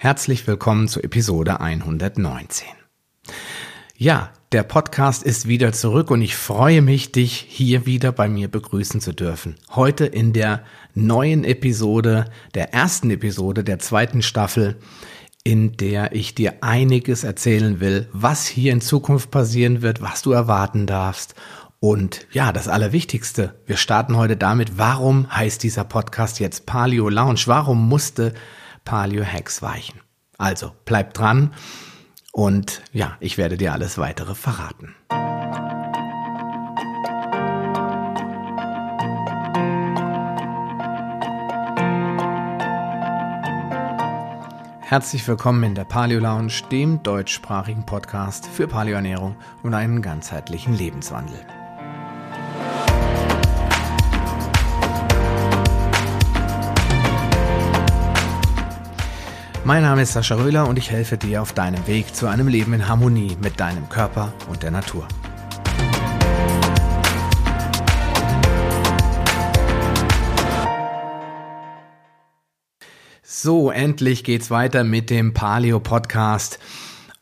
Herzlich willkommen zu Episode 119. Ja, der Podcast ist wieder zurück und ich freue mich, dich hier wieder bei mir begrüßen zu dürfen. Heute in der neuen Episode, der ersten Episode der zweiten Staffel, in der ich dir einiges erzählen will, was hier in Zukunft passieren wird, was du erwarten darfst. Und ja, das Allerwichtigste, wir starten heute damit, warum heißt dieser Podcast jetzt Paleo Lounge? Warum musste Paleo Hacks weichen. Also bleib dran und ja, ich werde dir alles weitere verraten. Herzlich willkommen in der Paleo Lounge, dem deutschsprachigen Podcast für Paleoernährung und einen ganzheitlichen Lebenswandel. Mein Name ist Sascha Röhler und ich helfe dir auf deinem Weg zu einem Leben in Harmonie mit deinem Körper und der Natur. So, endlich geht's weiter mit dem Paleo Podcast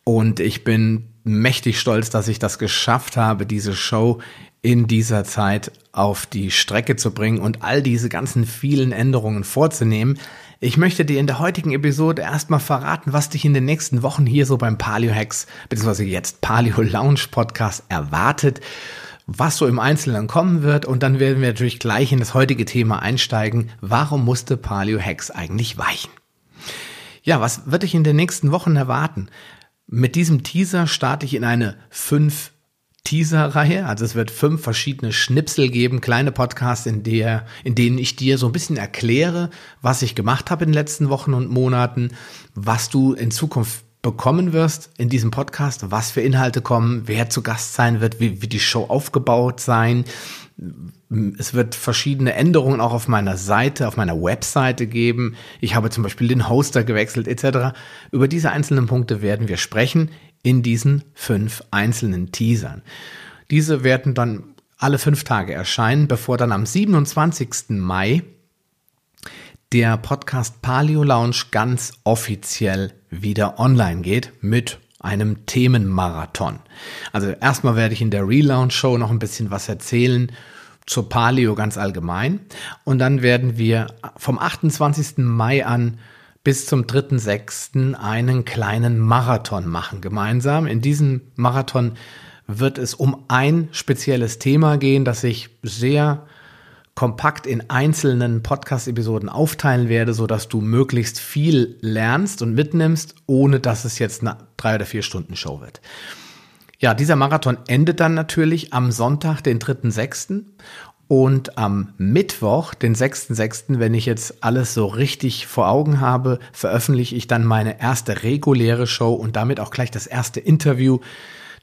und ich bin mächtig stolz, dass ich das geschafft habe, diese Show in dieser Zeit auf die Strecke zu bringen und all diese ganzen vielen Änderungen vorzunehmen. Ich möchte dir in der heutigen Episode erstmal verraten, was dich in den nächsten Wochen hier so beim Paleo Hacks bzw. jetzt Paleo Lounge Podcast erwartet, was so im Einzelnen kommen wird und dann werden wir natürlich gleich in das heutige Thema einsteigen. Warum musste Paleo Hacks eigentlich weichen? Ja, was wird dich in den nächsten Wochen erwarten? Mit diesem Teaser starte ich in eine fünf Teaser-Reihe. Also es wird fünf verschiedene Schnipsel geben, kleine Podcasts, in, der, in denen ich dir so ein bisschen erkläre, was ich gemacht habe in den letzten Wochen und Monaten, was du in Zukunft bekommen wirst in diesem Podcast, was für Inhalte kommen, wer zu Gast sein wird, wie, wie die Show aufgebaut sein. Es wird verschiedene Änderungen auch auf meiner Seite, auf meiner Webseite geben. Ich habe zum Beispiel den Hoster gewechselt etc. Über diese einzelnen Punkte werden wir sprechen in diesen fünf einzelnen Teasern. Diese werden dann alle fünf Tage erscheinen, bevor dann am 27. Mai der Podcast Paleo Lounge ganz offiziell wieder online geht mit einem Themenmarathon. Also erstmal werde ich in der Relaunch Show noch ein bisschen was erzählen zur Paleo ganz allgemein und dann werden wir vom 28. Mai an bis zum 3.6. einen kleinen Marathon machen gemeinsam. In diesem Marathon wird es um ein spezielles Thema gehen, das ich sehr kompakt in einzelnen Podcast-Episoden aufteilen werde, so dass du möglichst viel lernst und mitnimmst, ohne dass es jetzt eine drei oder vier Stunden Show wird. Ja, dieser Marathon endet dann natürlich am Sonntag, den 3.6. Und am Mittwoch, den 6.6., wenn ich jetzt alles so richtig vor Augen habe, veröffentliche ich dann meine erste reguläre Show und damit auch gleich das erste Interview,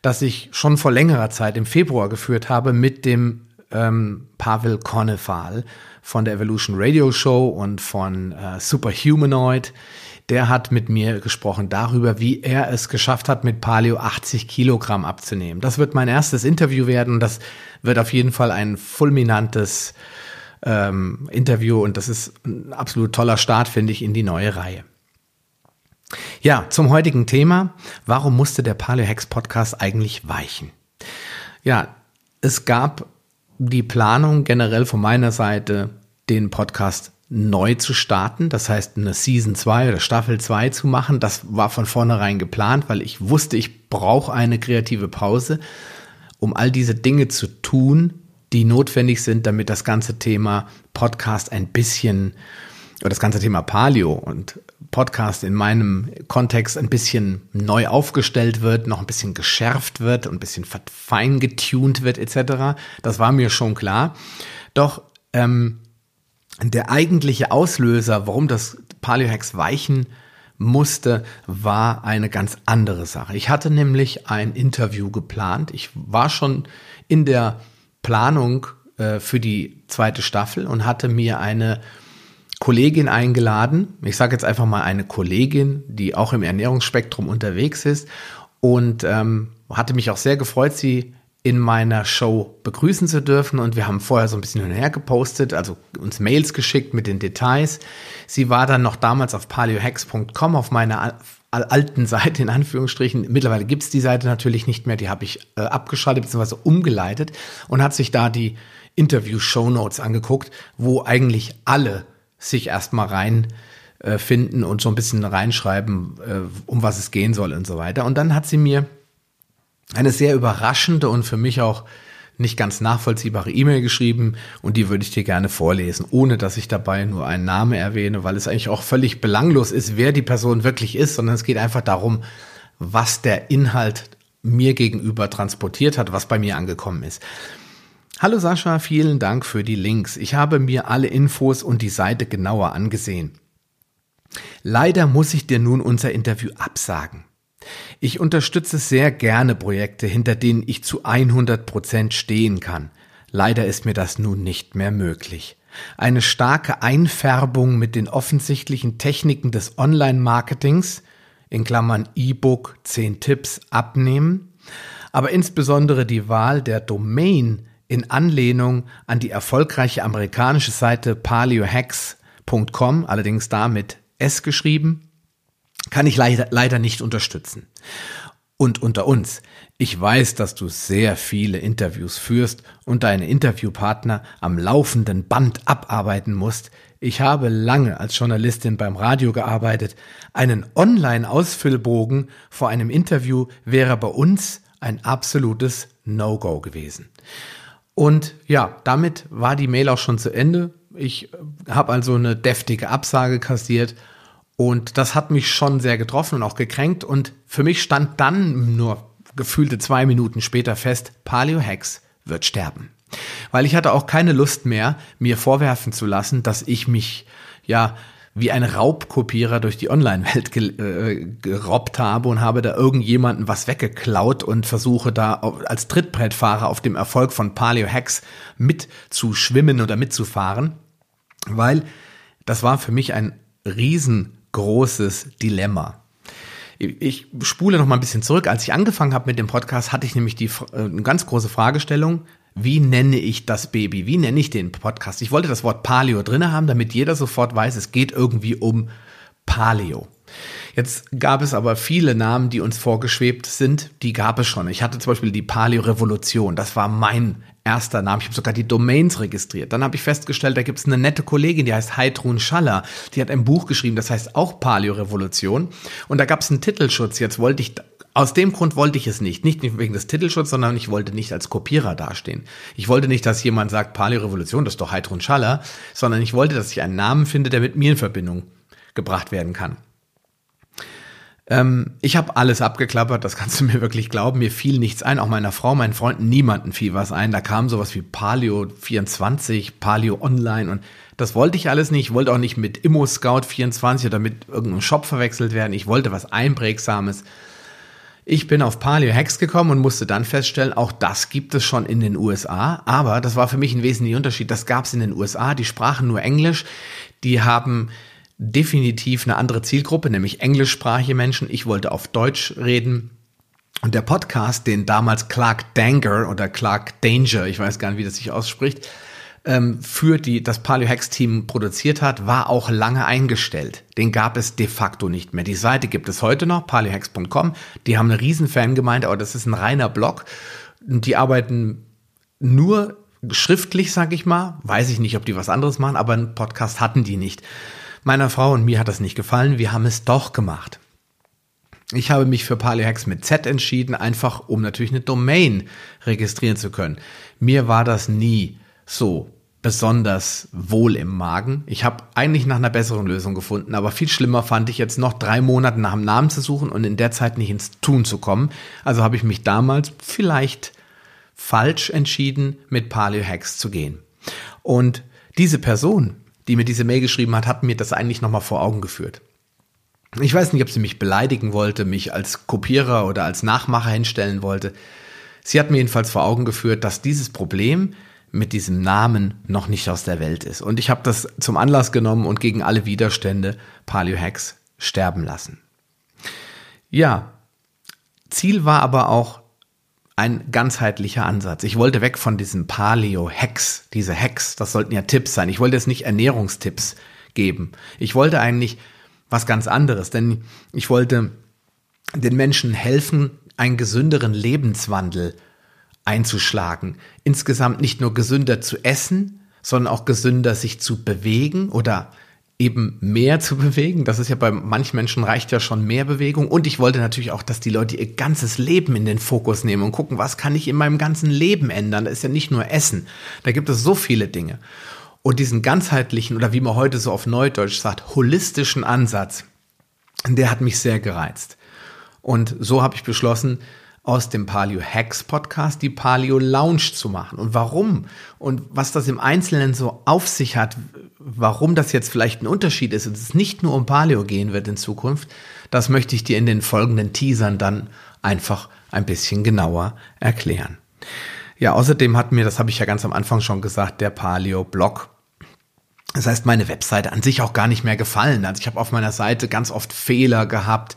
das ich schon vor längerer Zeit im Februar geführt habe mit dem ähm, Pavel Konnefal von der Evolution Radio Show und von äh, Superhumanoid der hat mit mir gesprochen darüber, wie er es geschafft hat, mit Paleo 80 Kilogramm abzunehmen. Das wird mein erstes Interview werden das wird auf jeden Fall ein fulminantes ähm, Interview und das ist ein absolut toller Start, finde ich, in die neue Reihe. Ja, zum heutigen Thema. Warum musste der Paleo Hex Podcast eigentlich weichen? Ja, es gab die Planung generell von meiner Seite, den Podcast neu zu starten, das heißt eine Season 2 oder Staffel 2 zu machen. Das war von vornherein geplant, weil ich wusste, ich brauche eine kreative Pause, um all diese Dinge zu tun, die notwendig sind, damit das ganze Thema Podcast ein bisschen oder das ganze Thema Paleo und Podcast in meinem Kontext ein bisschen neu aufgestellt wird, noch ein bisschen geschärft wird und ein bisschen feingetuned wird etc. Das war mir schon klar. Doch ähm, der eigentliche Auslöser, warum das Paleohex weichen musste, war eine ganz andere Sache. Ich hatte nämlich ein Interview geplant. Ich war schon in der Planung äh, für die zweite Staffel und hatte mir eine Kollegin eingeladen. Ich sage jetzt einfach mal eine Kollegin, die auch im Ernährungsspektrum unterwegs ist und ähm, hatte mich auch sehr gefreut, sie in meiner Show begrüßen zu dürfen. Und wir haben vorher so ein bisschen hin und her gepostet, also uns Mails geschickt mit den Details. Sie war dann noch damals auf paleohex.com auf meiner alten Seite in Anführungsstrichen. Mittlerweile gibt's die Seite natürlich nicht mehr, die habe ich äh, abgeschaltet bzw. umgeleitet und hat sich da die Interview-Show Notes angeguckt, wo eigentlich alle sich erstmal rein äh, und so ein bisschen reinschreiben, äh, um was es gehen soll und so weiter. Und dann hat sie mir eine sehr überraschende und für mich auch nicht ganz nachvollziehbare E-Mail geschrieben und die würde ich dir gerne vorlesen, ohne dass ich dabei nur einen Namen erwähne, weil es eigentlich auch völlig belanglos ist, wer die Person wirklich ist, sondern es geht einfach darum, was der Inhalt mir gegenüber transportiert hat, was bei mir angekommen ist. Hallo Sascha, vielen Dank für die Links. Ich habe mir alle Infos und die Seite genauer angesehen. Leider muss ich dir nun unser Interview absagen. Ich unterstütze sehr gerne Projekte, hinter denen ich zu 100 Prozent stehen kann. Leider ist mir das nun nicht mehr möglich. Eine starke Einfärbung mit den offensichtlichen Techniken des Online-Marketings, in Klammern E-Book, 10 Tipps, abnehmen, aber insbesondere die Wahl der Domain in Anlehnung an die erfolgreiche amerikanische Seite paleohacks.com, allerdings damit S geschrieben, kann ich leider, leider nicht unterstützen. Und unter uns, ich weiß, dass du sehr viele Interviews führst und deine Interviewpartner am laufenden Band abarbeiten musst. Ich habe lange als Journalistin beim Radio gearbeitet. Einen Online-Ausfüllbogen vor einem Interview wäre bei uns ein absolutes No-Go gewesen. Und ja, damit war die Mail auch schon zu Ende. Ich habe also eine deftige Absage kassiert und das hat mich schon sehr getroffen und auch gekränkt. Und für mich stand dann nur gefühlte zwei Minuten später fest, Paleo Hex wird sterben. Weil ich hatte auch keine Lust mehr, mir vorwerfen zu lassen, dass ich mich, ja, wie ein Raubkopierer durch die Online-Welt ge äh, gerobbt habe und habe da irgendjemanden was weggeklaut und versuche da als Trittbrettfahrer auf dem Erfolg von Paleo Hacks mitzuschwimmen oder mitzufahren, weil das war für mich ein riesen großes Dilemma. Ich spule noch mal ein bisschen zurück. Als ich angefangen habe mit dem Podcast, hatte ich nämlich die äh, eine ganz große Fragestellung. Wie nenne ich das Baby? Wie nenne ich den Podcast? Ich wollte das Wort Paleo drinne haben, damit jeder sofort weiß, es geht irgendwie um Paleo. Jetzt gab es aber viele Namen, die uns vorgeschwebt sind, die gab es schon. Ich hatte zum Beispiel die Paleo-Revolution, das war mein erster Name. Ich habe sogar die Domains registriert. Dann habe ich festgestellt, da gibt es eine nette Kollegin, die heißt Heidrun Schaller. Die hat ein Buch geschrieben, das heißt auch Paleo-Revolution. Und da gab es einen Titelschutz. Jetzt wollte ich, aus dem Grund wollte ich es nicht. Nicht wegen des Titelschutzes, sondern ich wollte nicht als Kopierer dastehen. Ich wollte nicht, dass jemand sagt, Paleo-Revolution, das ist doch Heidrun Schaller, sondern ich wollte, dass ich einen Namen finde, der mit mir in Verbindung gebracht werden kann. Ähm, ich habe alles abgeklappert, das kannst du mir wirklich glauben. Mir fiel nichts ein, auch meiner Frau, meinen Freunden, niemanden fiel was ein. Da kam sowas wie Palio 24, Palio Online und das wollte ich alles nicht. Ich wollte auch nicht mit Immo Scout 24 oder mit irgendeinem Shop verwechselt werden. Ich wollte was Einprägsames. Ich bin auf Paleo Hacks gekommen und musste dann feststellen, auch das gibt es schon in den USA. Aber das war für mich ein wesentlicher Unterschied. Das gab es in den USA. Die sprachen nur Englisch. Die haben definitiv eine andere Zielgruppe, nämlich englischsprachige Menschen. Ich wollte auf Deutsch reden. Und der Podcast, den damals Clark Danger oder Clark Danger, ich weiß gar nicht, wie das sich ausspricht, ähm, für die, das Paleo Hacks Team produziert hat, war auch lange eingestellt. Den gab es de facto nicht mehr. Die Seite gibt es heute noch, paleohacks.com. Die haben eine riesen Fangemeinde, aber das ist ein reiner Blog. Die arbeiten nur schriftlich, sag ich mal. Weiß ich nicht, ob die was anderes machen, aber einen Podcast hatten die nicht. Meiner Frau und mir hat das nicht gefallen. Wir haben es doch gemacht. Ich habe mich für Paleohex mit Z entschieden, einfach um natürlich eine Domain registrieren zu können. Mir war das nie so besonders wohl im Magen. Ich habe eigentlich nach einer besseren Lösung gefunden, aber viel schlimmer fand ich jetzt noch drei Monate nach einem Namen zu suchen und in der Zeit nicht ins Tun zu kommen. Also habe ich mich damals vielleicht falsch entschieden, mit Paleohex zu gehen. Und diese Person, die mir diese Mail geschrieben hat, hat mir das eigentlich nochmal vor Augen geführt. Ich weiß nicht, ob sie mich beleidigen wollte, mich als Kopierer oder als Nachmacher hinstellen wollte. Sie hat mir jedenfalls vor Augen geführt, dass dieses Problem mit diesem Namen noch nicht aus der Welt ist. Und ich habe das zum Anlass genommen und gegen alle Widerstände Paleo Hacks sterben lassen. Ja, Ziel war aber auch ein ganzheitlicher Ansatz. Ich wollte weg von diesem Paleo-Hacks, diese Hacks, das sollten ja Tipps sein. Ich wollte jetzt nicht Ernährungstipps geben. Ich wollte eigentlich was ganz anderes, denn ich wollte den Menschen helfen, einen gesünderen Lebenswandel einzuschlagen. Insgesamt nicht nur gesünder zu essen, sondern auch gesünder sich zu bewegen oder eben mehr zu bewegen. Das ist ja bei manchen Menschen reicht ja schon mehr Bewegung. Und ich wollte natürlich auch, dass die Leute ihr ganzes Leben in den Fokus nehmen und gucken, was kann ich in meinem ganzen Leben ändern. Das ist ja nicht nur Essen. Da gibt es so viele Dinge. Und diesen ganzheitlichen oder wie man heute so auf Neudeutsch sagt, holistischen Ansatz, der hat mich sehr gereizt. Und so habe ich beschlossen, aus dem Paleo Hacks Podcast die Paleo Lounge zu machen. Und warum? Und was das im Einzelnen so auf sich hat, warum das jetzt vielleicht ein Unterschied ist und es nicht nur um Paleo gehen wird in Zukunft, das möchte ich dir in den folgenden Teasern dann einfach ein bisschen genauer erklären. Ja, außerdem hat mir, das habe ich ja ganz am Anfang schon gesagt, der Paleo Blog das heißt, meine Webseite an sich auch gar nicht mehr gefallen. Also ich habe auf meiner Seite ganz oft Fehler gehabt.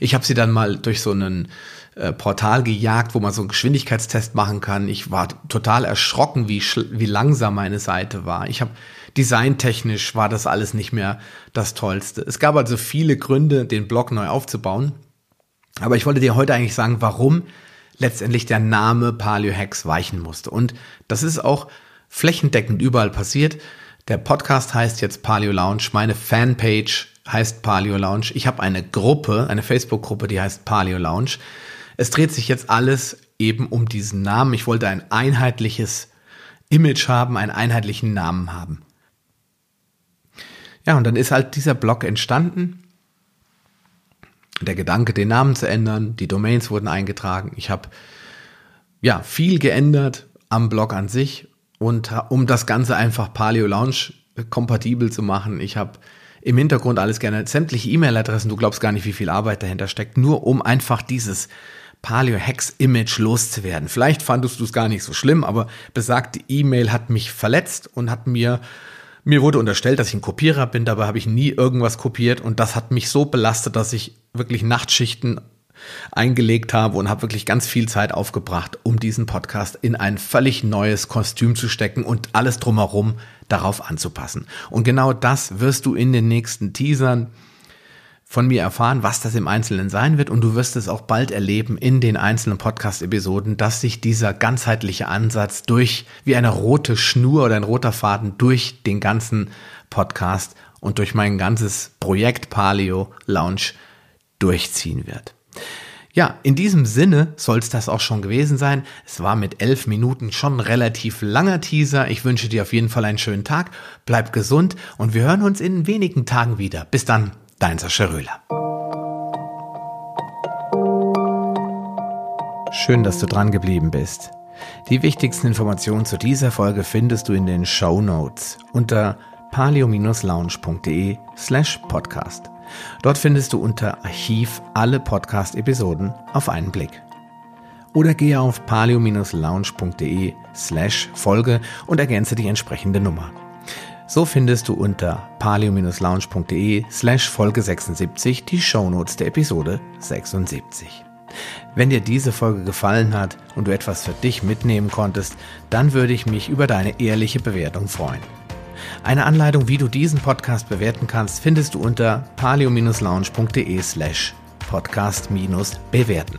Ich habe sie dann mal durch so einen äh, Portal gejagt, wo man so einen Geschwindigkeitstest machen kann. Ich war total erschrocken, wie, wie langsam meine Seite war. Ich habe designtechnisch war das alles nicht mehr das Tollste. Es gab also viele Gründe, den Blog neu aufzubauen. Aber ich wollte dir heute eigentlich sagen, warum letztendlich der Name Paleo Hacks weichen musste. Und das ist auch flächendeckend überall passiert. Der Podcast heißt jetzt Paleo Lounge. Meine Fanpage heißt Paleo Lounge. Ich habe eine Gruppe, eine Facebook-Gruppe, die heißt Paleo Lounge. Es dreht sich jetzt alles eben um diesen Namen. Ich wollte ein einheitliches Image haben, einen einheitlichen Namen haben. Ja, und dann ist halt dieser Blog entstanden. Der Gedanke, den Namen zu ändern, die Domains wurden eingetragen. Ich habe ja viel geändert am Blog an sich und um das Ganze einfach Paleo Lounge kompatibel zu machen. Ich habe im Hintergrund alles gerne, sämtliche E-Mail-Adressen, du glaubst gar nicht, wie viel Arbeit dahinter steckt, nur um einfach dieses Paleo Hex Image loszuwerden. Vielleicht fandest du es gar nicht so schlimm, aber besagte E-Mail hat mich verletzt und hat mir mir wurde unterstellt, dass ich ein Kopierer bin, dabei habe ich nie irgendwas kopiert und das hat mich so belastet, dass ich wirklich Nachtschichten eingelegt habe und habe wirklich ganz viel Zeit aufgebracht, um diesen Podcast in ein völlig neues Kostüm zu stecken und alles drumherum darauf anzupassen. Und genau das wirst du in den nächsten Teasern von mir erfahren, was das im Einzelnen sein wird und du wirst es auch bald erleben in den einzelnen Podcast-Episoden, dass sich dieser ganzheitliche Ansatz durch wie eine rote Schnur oder ein roter Faden durch den ganzen Podcast und durch mein ganzes Projekt Paleo Lounge durchziehen wird. Ja, in diesem Sinne soll es das auch schon gewesen sein. Es war mit elf Minuten schon ein relativ langer Teaser. Ich wünsche dir auf jeden Fall einen schönen Tag. Bleib gesund und wir hören uns in wenigen Tagen wieder. Bis dann. Dein Sascha Röhler. Schön, dass du dran geblieben bist. Die wichtigsten Informationen zu dieser Folge findest du in den Show Notes unter palio-lounge.de slash podcast. Dort findest du unter Archiv alle Podcast-Episoden auf einen Blick. Oder gehe auf palio-lounge.de slash Folge und ergänze die entsprechende Nummer. So findest du unter paleo-lounge.de slash Folge 76 die Shownotes der Episode 76. Wenn dir diese Folge gefallen hat und du etwas für dich mitnehmen konntest, dann würde ich mich über deine ehrliche Bewertung freuen. Eine Anleitung, wie du diesen Podcast bewerten kannst, findest du unter paleo-lounge.de slash podcast-bewerten.